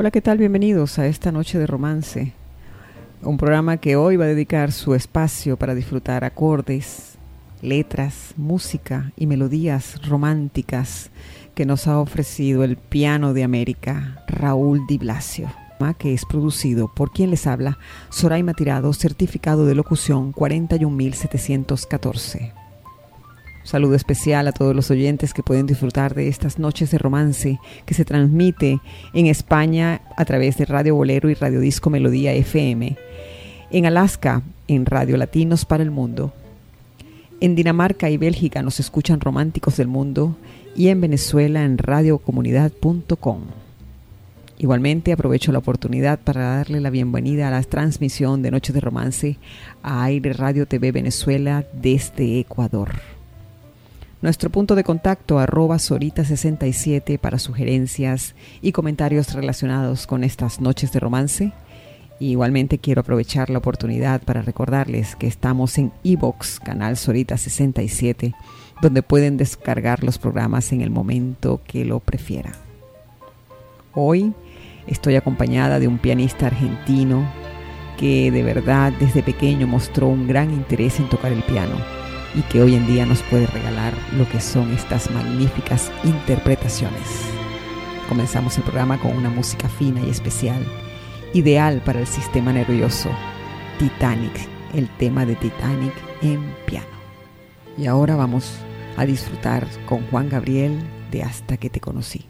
Hola, ¿qué tal? Bienvenidos a esta noche de romance. Un programa que hoy va a dedicar su espacio para disfrutar acordes, letras, música y melodías románticas que nos ha ofrecido el piano de América, Raúl Di Blasio, que es producido por quien les habla, Soraima Tirado, certificado de locución 41714. Saludo especial a todos los oyentes que pueden disfrutar de estas noches de romance que se transmite en España a través de Radio Bolero y Radio Disco Melodía FM, en Alaska en Radio Latinos para el Mundo, en Dinamarca y Bélgica nos escuchan románticos del mundo y en Venezuela en radiocomunidad.com. Igualmente aprovecho la oportunidad para darle la bienvenida a la transmisión de Noches de Romance a Aire Radio TV Venezuela desde Ecuador. Nuestro punto de contacto arroba Sorita67 para sugerencias y comentarios relacionados con estas noches de romance. igualmente quiero aprovechar la oportunidad para recordarles que estamos en Evox, canal Sorita67, donde pueden descargar los programas en el momento que lo prefieran. Hoy estoy acompañada de un pianista argentino que de verdad desde pequeño mostró un gran interés en tocar el piano y que hoy en día nos puede regalar lo que son estas magníficas interpretaciones. Comenzamos el programa con una música fina y especial, ideal para el sistema nervioso, Titanic, el tema de Titanic en piano. Y ahora vamos a disfrutar con Juan Gabriel de Hasta que te conocí.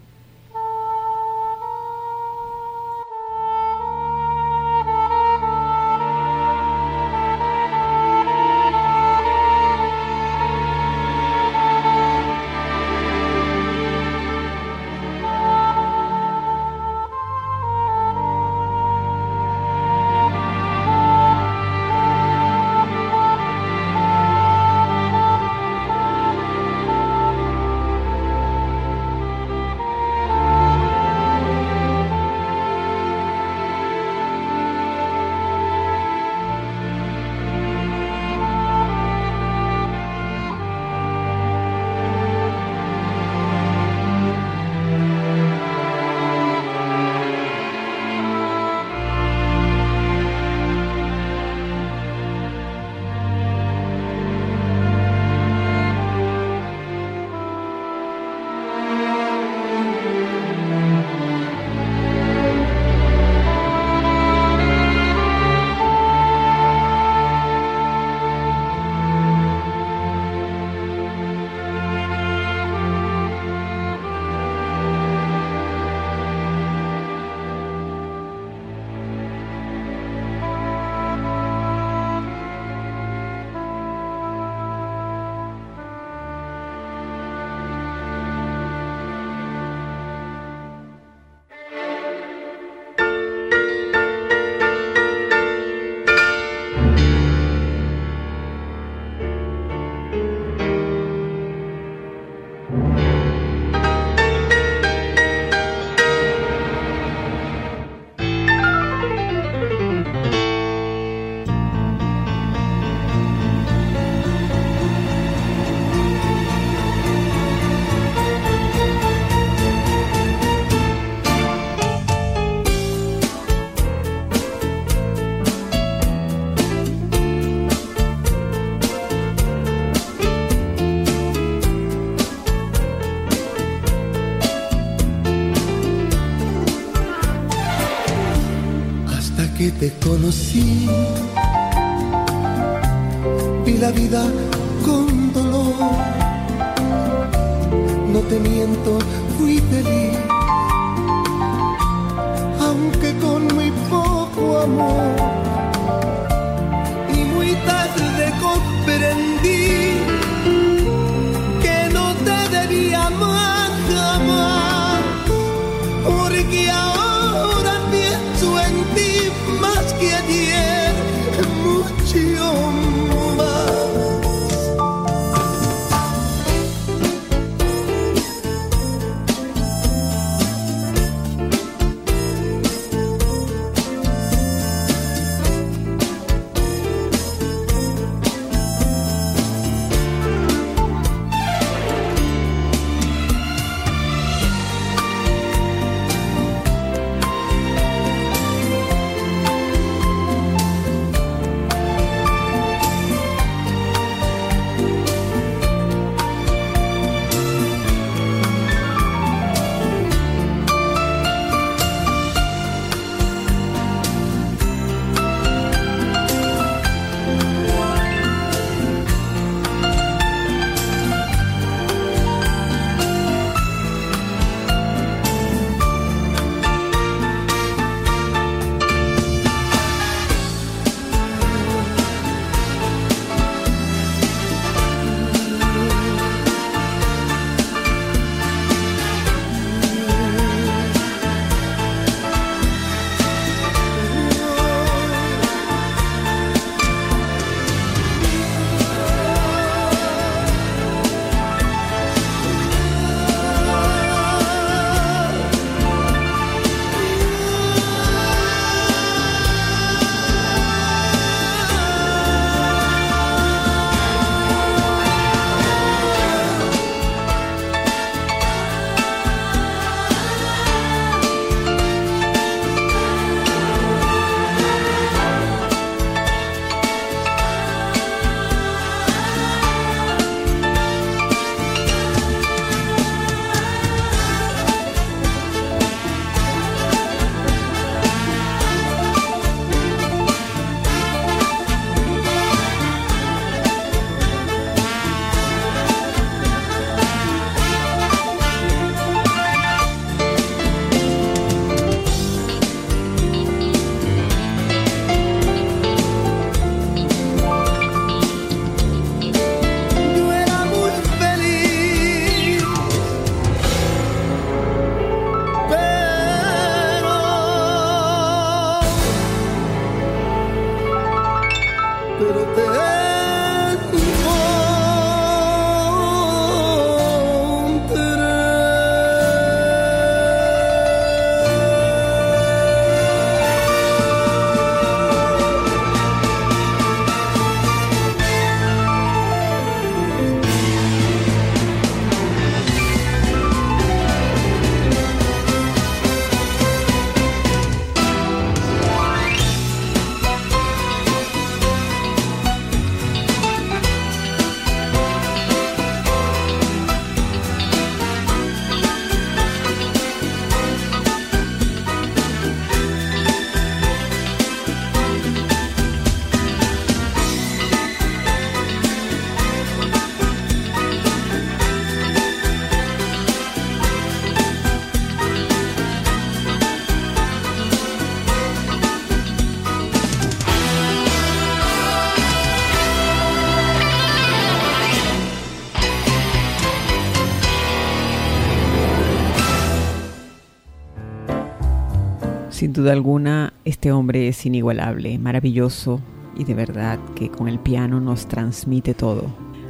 Duda alguna, este hombre es inigualable, maravilloso y de verdad que con el piano nos transmite todo.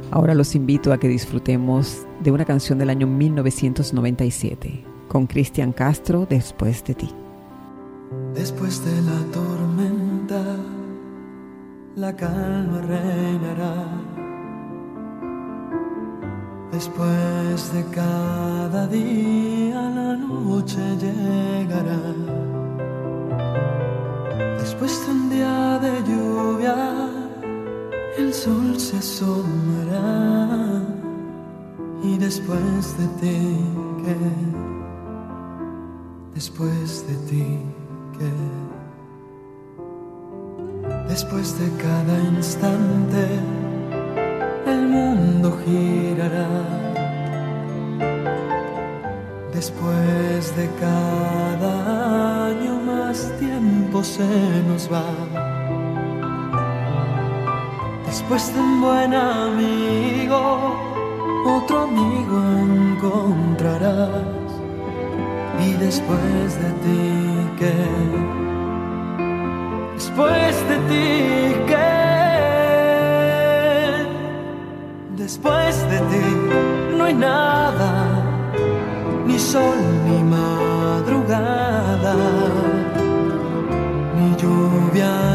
Ahora los invito a que disfrutemos de una canción del año 1997 con Cristian Castro, Después de ti. Después de la tormenta, la calma reinará. Después de cada día, la noche llegará. De un día de lluvia, el sol se asomará. Y después de ti, ¿qué? Después de ti, ¿qué? Después de cada instante, el mundo girará. Después de cada más tiempo se nos va. Después de un buen amigo, otro amigo encontrarás. Y después de ti, ¿qué? Después de ti, ¿qué? Después de ti no hay nada, ni sol ni madrugada, lluvia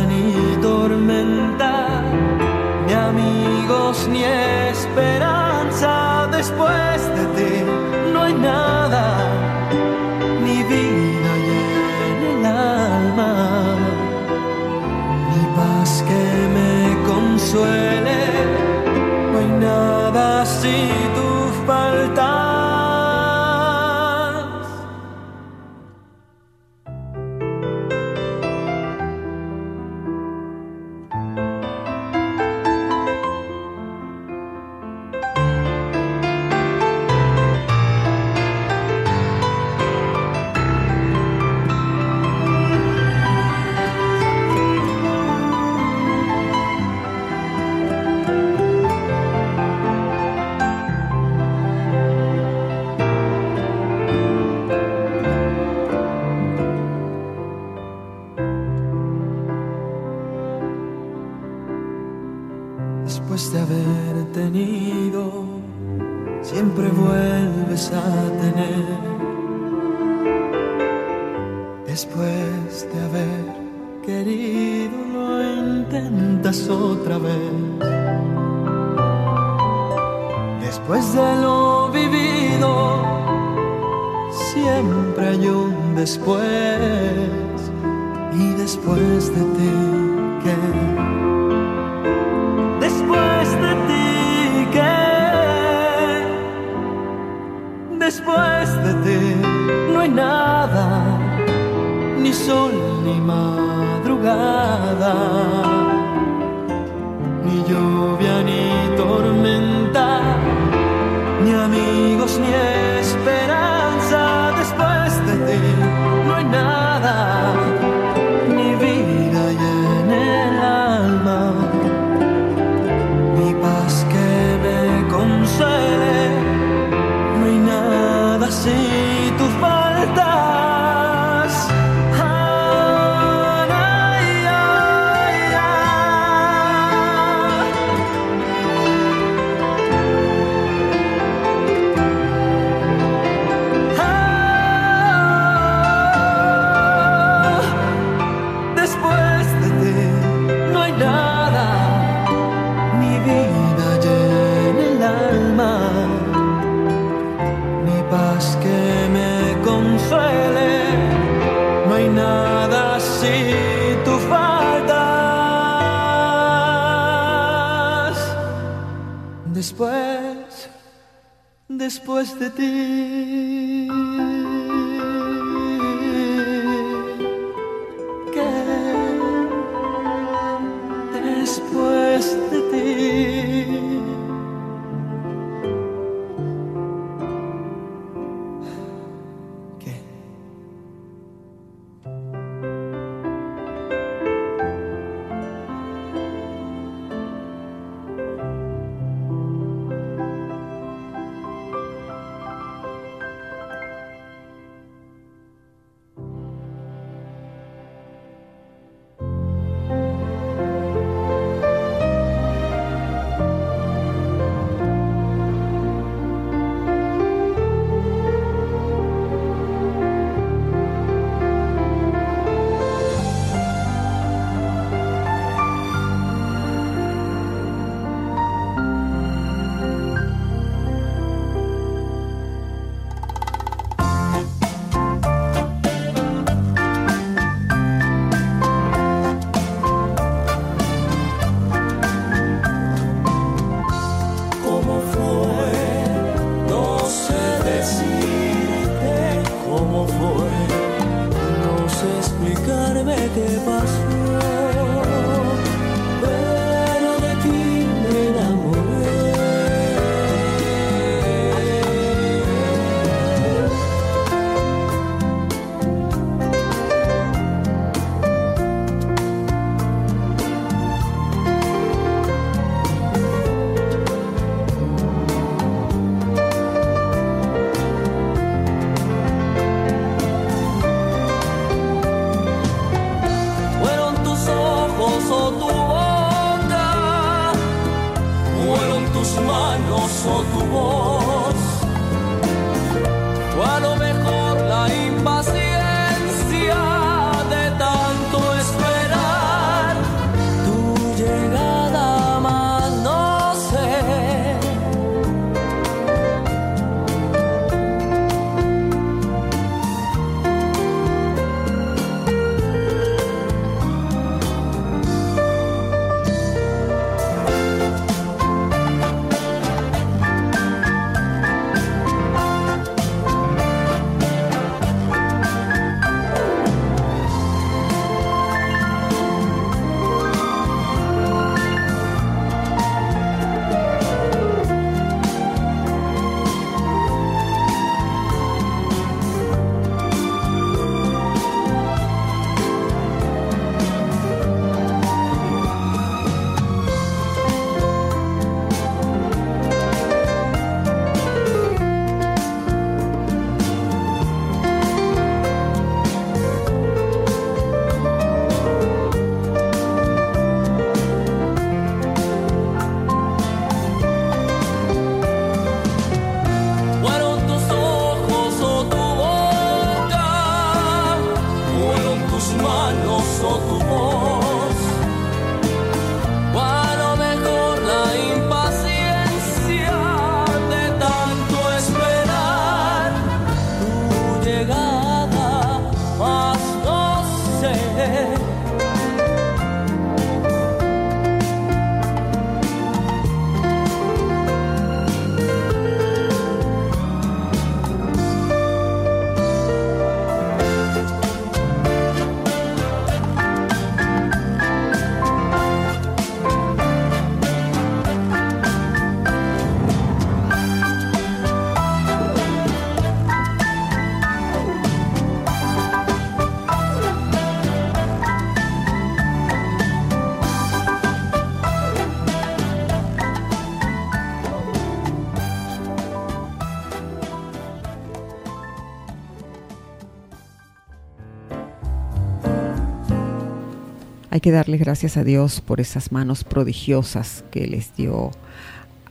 que darle gracias a Dios por esas manos prodigiosas que les dio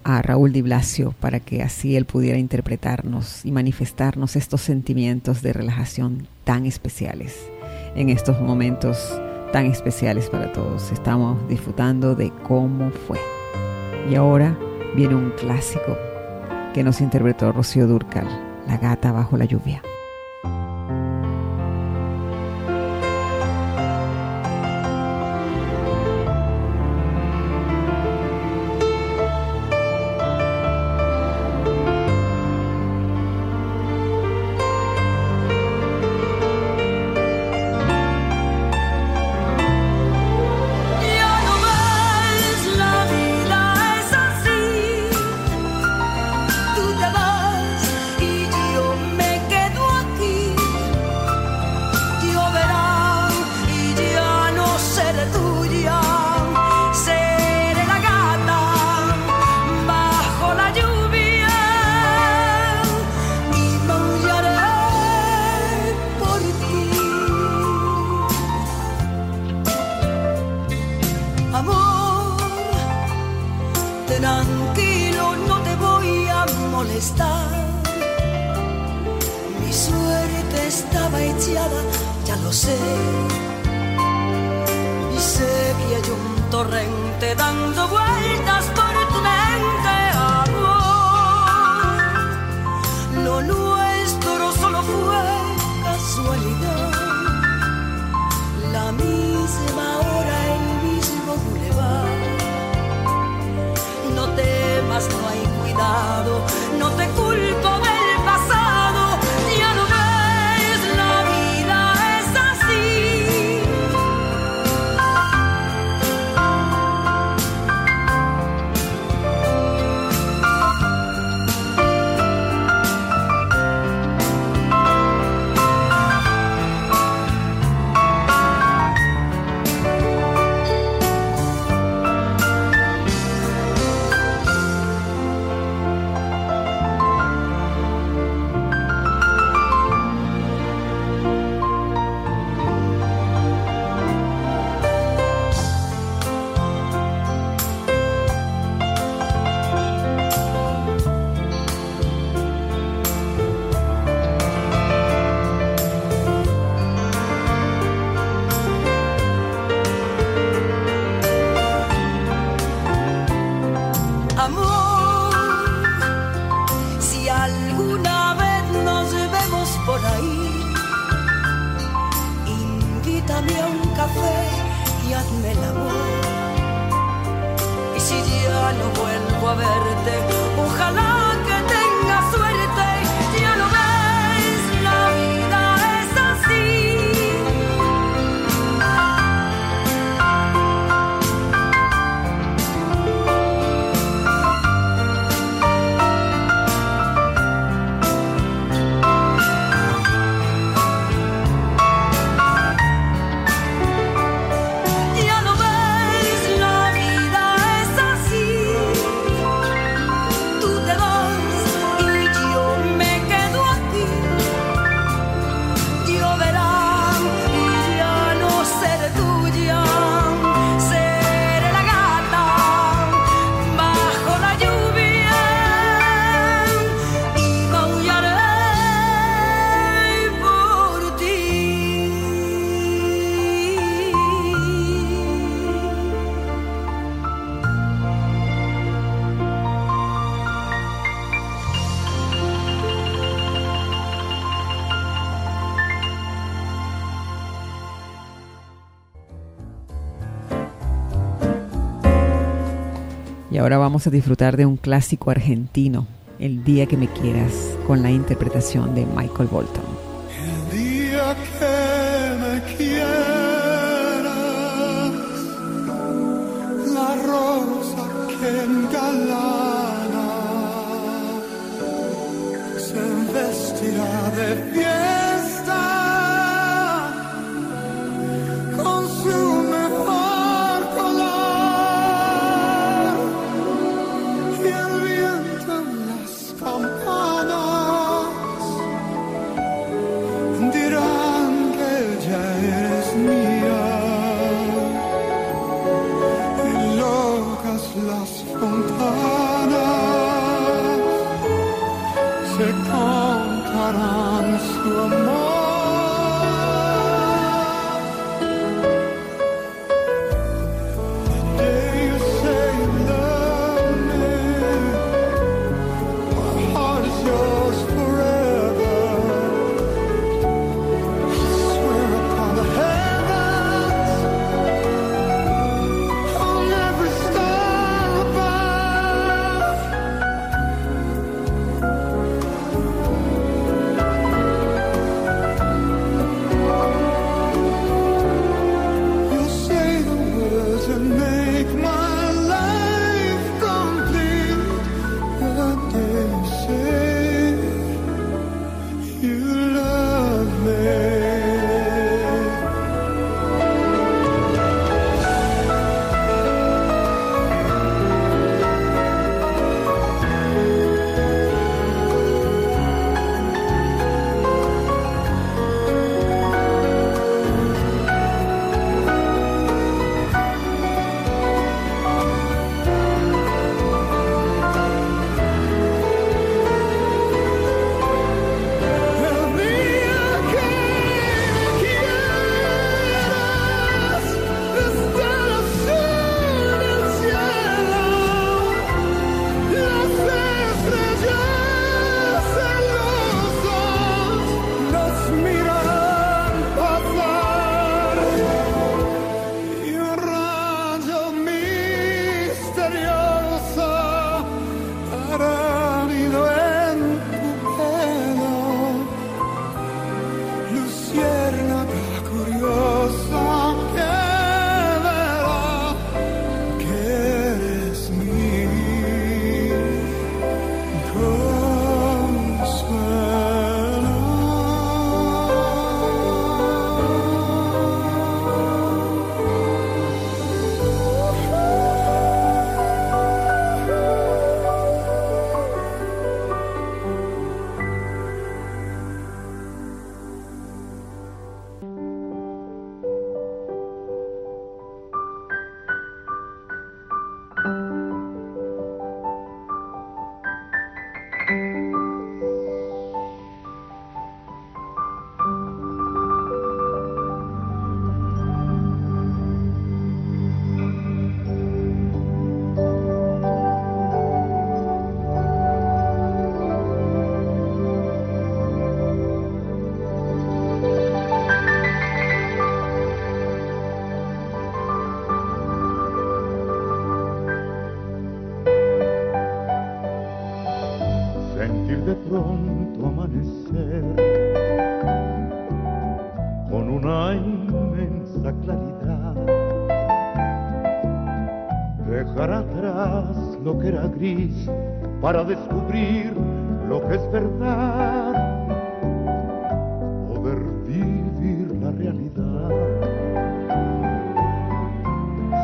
a Raúl Di Blasio para que así él pudiera interpretarnos y manifestarnos estos sentimientos de relajación tan especiales en estos momentos tan especiales para todos. Estamos disfrutando de cómo fue. Y ahora viene un clásico que nos interpretó Rocío Durcal, La gata bajo la lluvia. Ahora vamos a disfrutar de un clásico argentino, El día que me quieras, con la interpretación de Michael Bolton. Se contarán su amor. para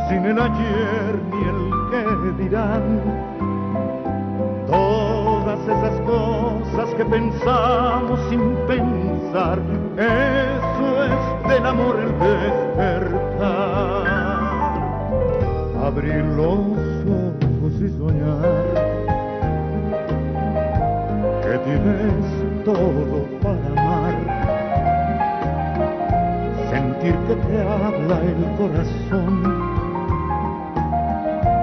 sin el ayer ni el que dirán Todas esas cosas que pensamos sin pensar, eso es del amor el despertar. Abrir los ojos y soñar que tienes todo para amar. Sentir que te habla el corazón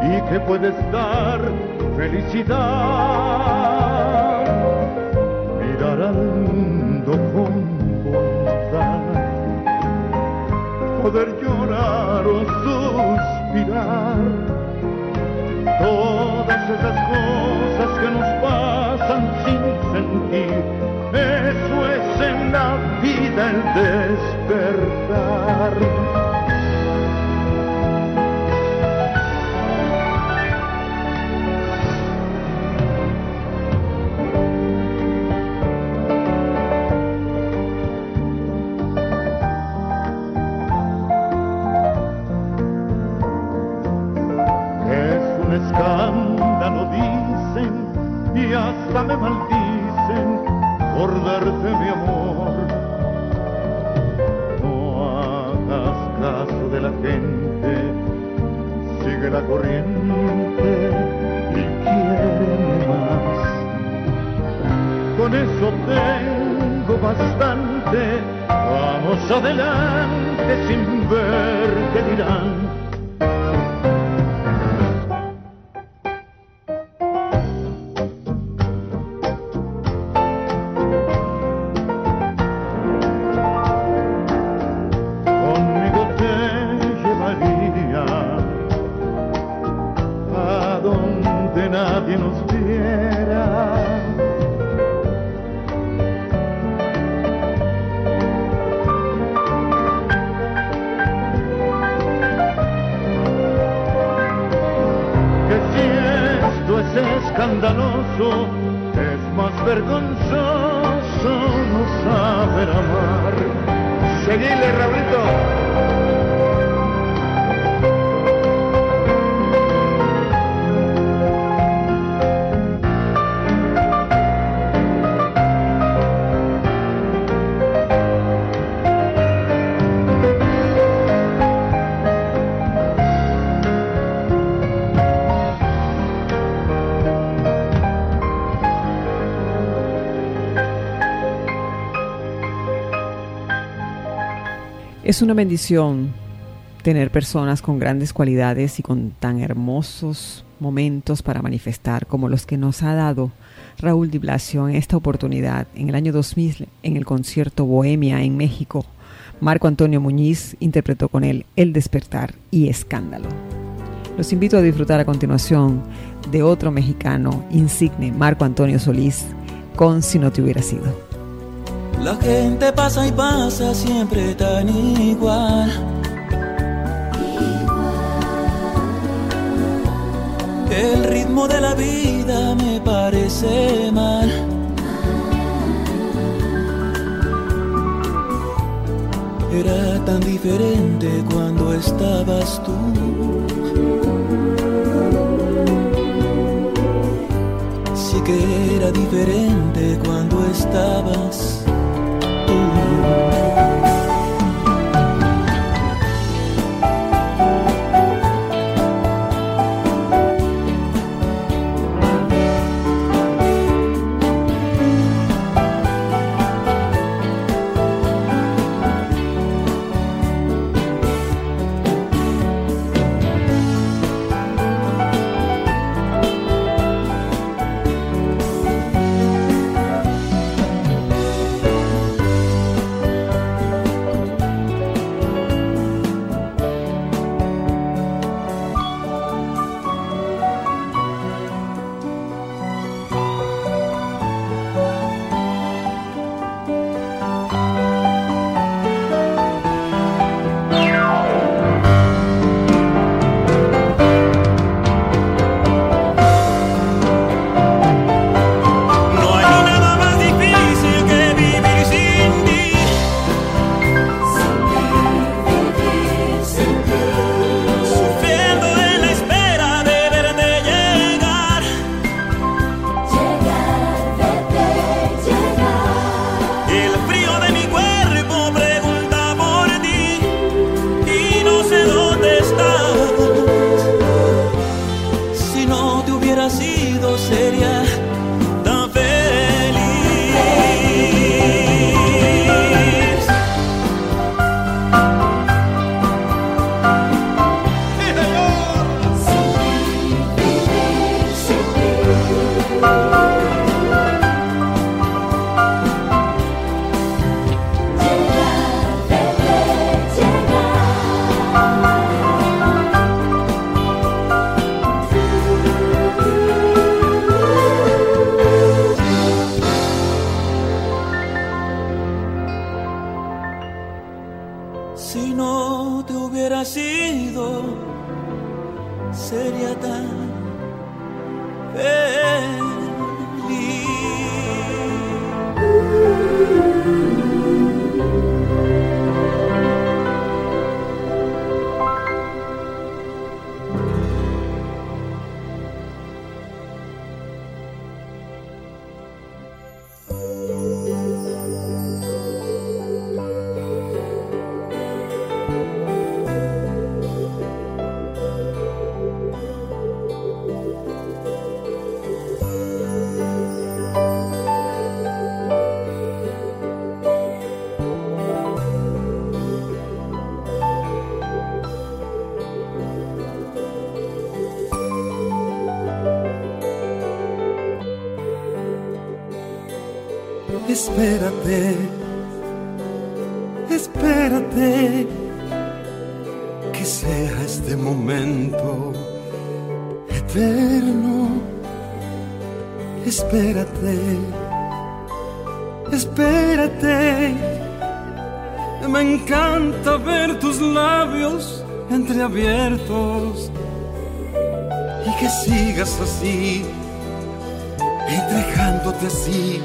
y que puedes dar felicidad. Mirar al mundo con bondad, poder llorar o suspirar. Todo esas cosas que nos pasan sin sentir. Eso es en la vida el despertar. Sin ver qué dirán. Es una bendición tener personas con grandes cualidades y con tan hermosos momentos para manifestar como los que nos ha dado Raúl Di Blasio en esta oportunidad en el año 2000 en el concierto Bohemia en México. Marco Antonio Muñiz interpretó con él El despertar y Escándalo. Los invito a disfrutar a continuación de otro mexicano insigne, Marco Antonio Solís, con Si no te hubiera sido. La gente pasa y pasa siempre tan igual. El ritmo de la vida me parece mal. Era tan diferente cuando estabas tú. Sí que era diferente cuando estabas tú. Espérate, espérate, que sea este momento eterno. Espérate, espérate, me encanta ver tus labios entreabiertos y que sigas así, entregándote así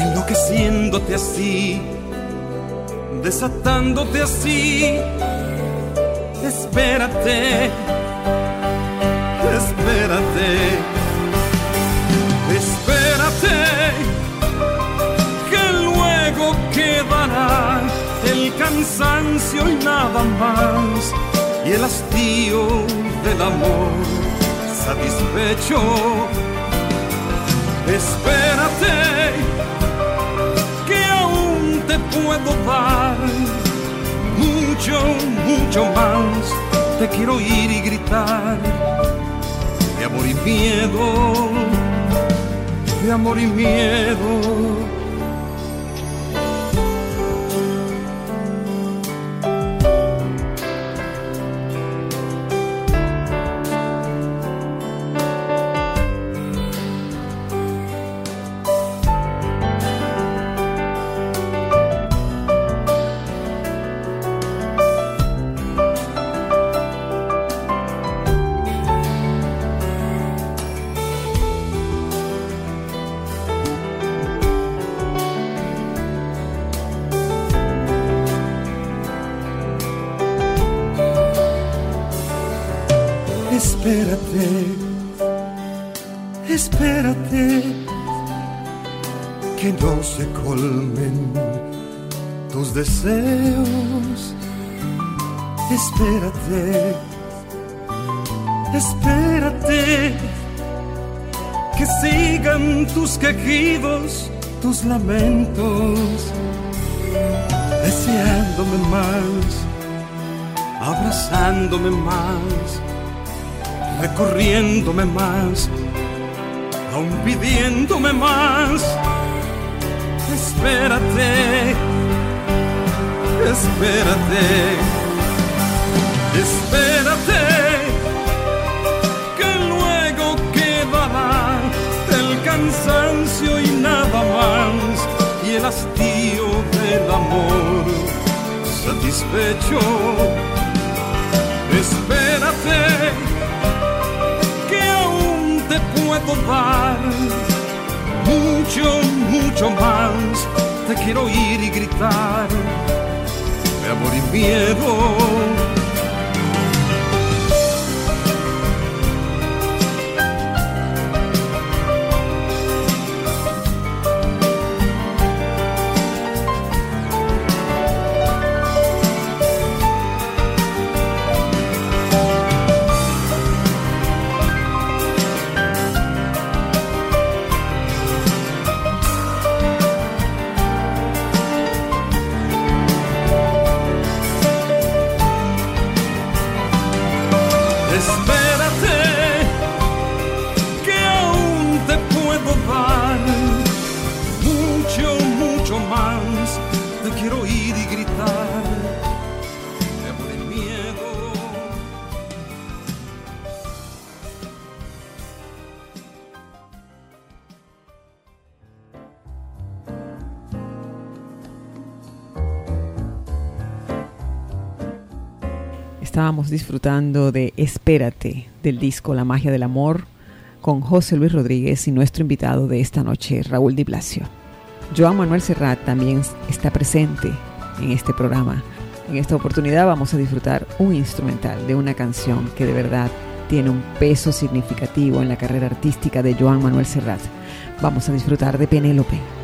enloqueciéndote así, desatándote así. Espérate, espérate, espérate, que luego quedará el cansancio y nada más, y el hastío del amor satisfecho. Espérate puedo dar mucho, mucho más. Te quiero oír y gritar de amor y miedo, de amor y miedo deseos. Espérate, espérate, que sigan tus quejidos, tus lamentos, deseándome más, abrazándome más, recorriéndome más, aún pidiéndome más. Espérate espérate, espérate, que luego quedará el cansancio y nada más, y el hastío del amor satisfecho. Espérate, mucho, mucho más. Te quiero oír y gritar amor y miedo Disfrutando de Espérate del disco La magia del amor con José Luis Rodríguez y nuestro invitado de esta noche, Raúl Di Blasio. Joan Manuel Serrat también está presente en este programa. En esta oportunidad vamos a disfrutar un instrumental de una canción que de verdad tiene un peso significativo en la carrera artística de Joan Manuel Serrat. Vamos a disfrutar de Penélope.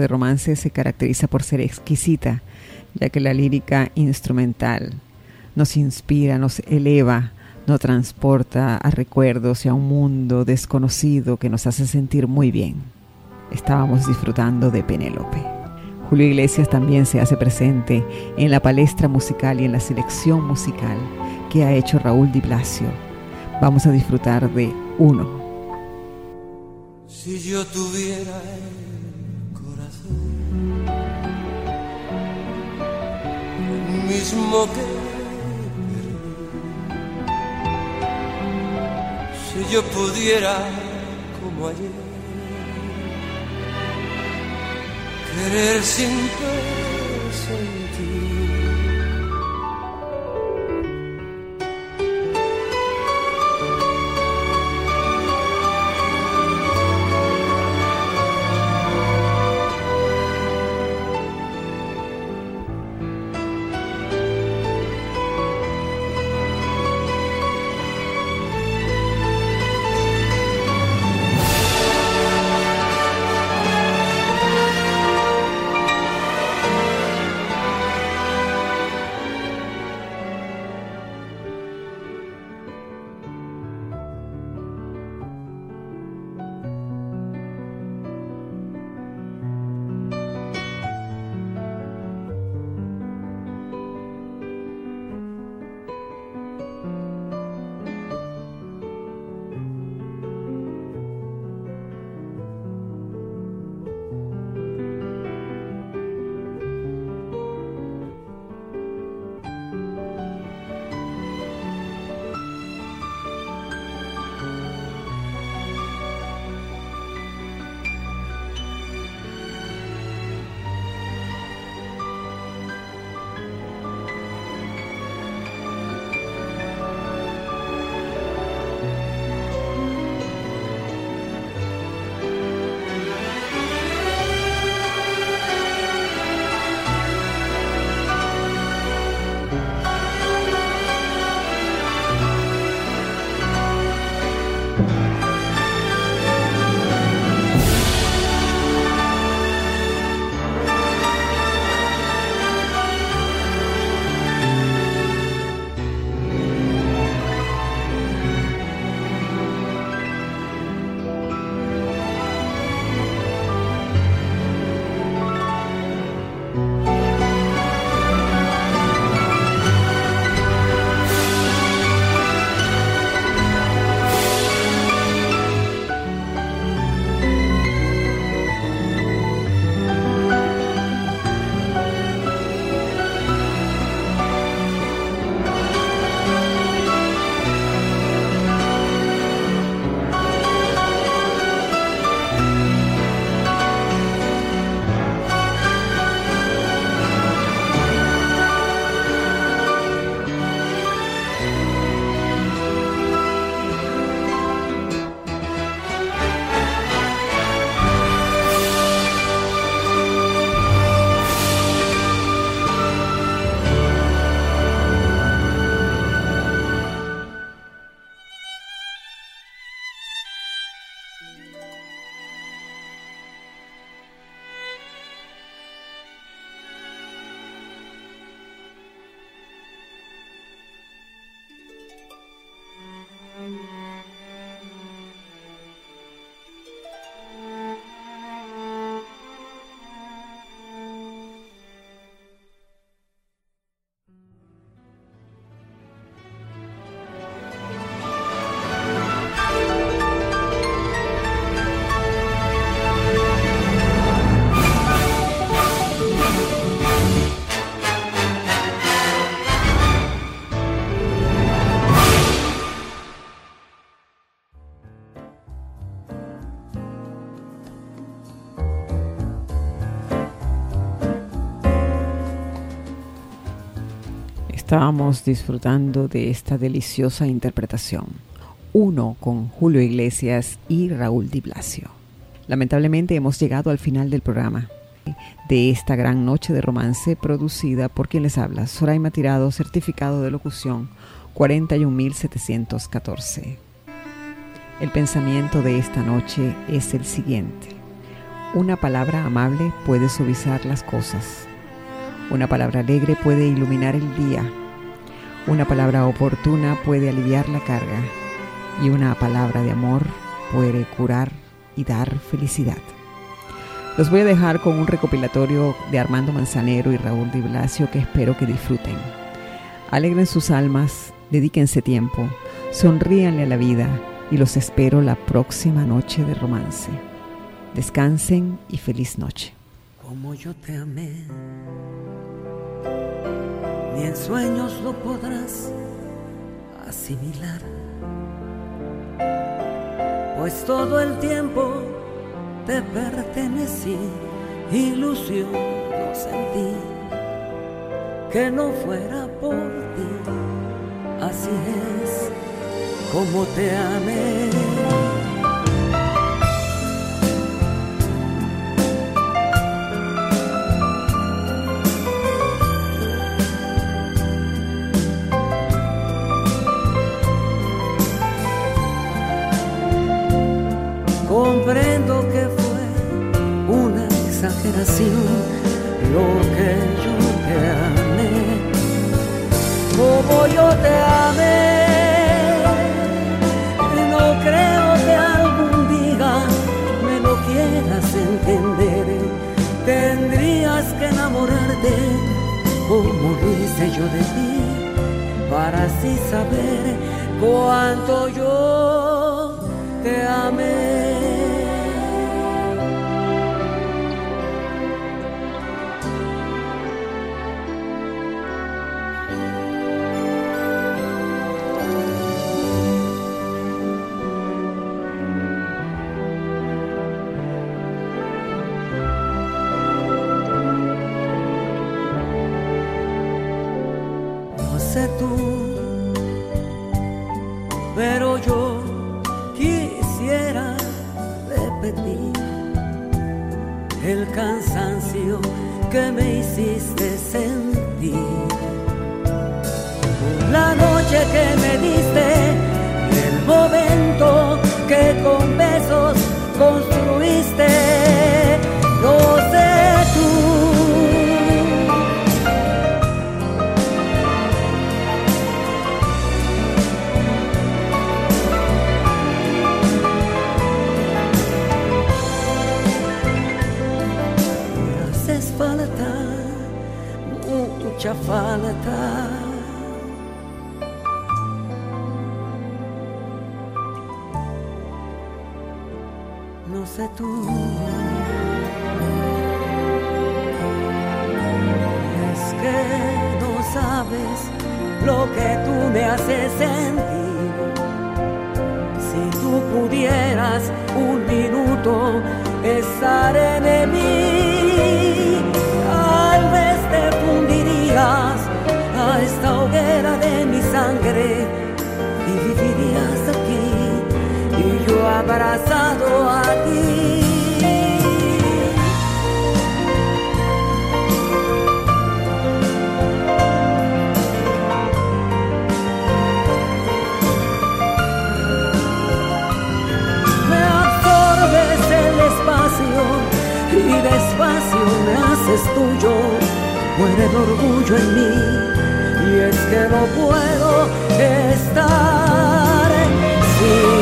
De romance se caracteriza por ser exquisita, ya que la lírica instrumental nos inspira, nos eleva, nos transporta a recuerdos y a un mundo desconocido que nos hace sentir muy bien. Estábamos disfrutando de Penélope. Julio Iglesias también se hace presente en la palestra musical y en la selección musical que ha hecho Raúl Di Blasio. Vamos a disfrutar de uno. Si yo tuviera mismo que si yo pudiera como ayer querer sin sentir Estábamos disfrutando de esta deliciosa interpretación. Uno con Julio Iglesias y Raúl Di Blasio. Lamentablemente hemos llegado al final del programa de esta gran noche de romance producida por quien les habla, Soraima Tirado, certificado de locución 41714. El pensamiento de esta noche es el siguiente. Una palabra amable puede suavizar las cosas. Una palabra alegre puede iluminar el día. Una palabra oportuna puede aliviar la carga. Y una palabra de amor puede curar y dar felicidad. Los voy a dejar con un recopilatorio de Armando Manzanero y Raúl Di Blasio que espero que disfruten. Alegren sus almas, dedíquense tiempo, sonríanle a la vida y los espero la próxima noche de romance. Descansen y feliz noche. Como yo te amé, ni en sueños lo podrás asimilar, pues todo el tiempo te pertenecí, ilusión no sentí que no fuera por ti, así es como te amé. Comprendo que fue una exageración lo que yo te amé, como yo te amé. Lo que tú me haces sentir. Si tú pudieras un minuto estar en mí, tal vez te fundirías a esta hoguera de mi sangre y vivirías aquí y yo abrazado a ti. Haces tuyo. Muere el orgullo en mí y es que no puedo estar sin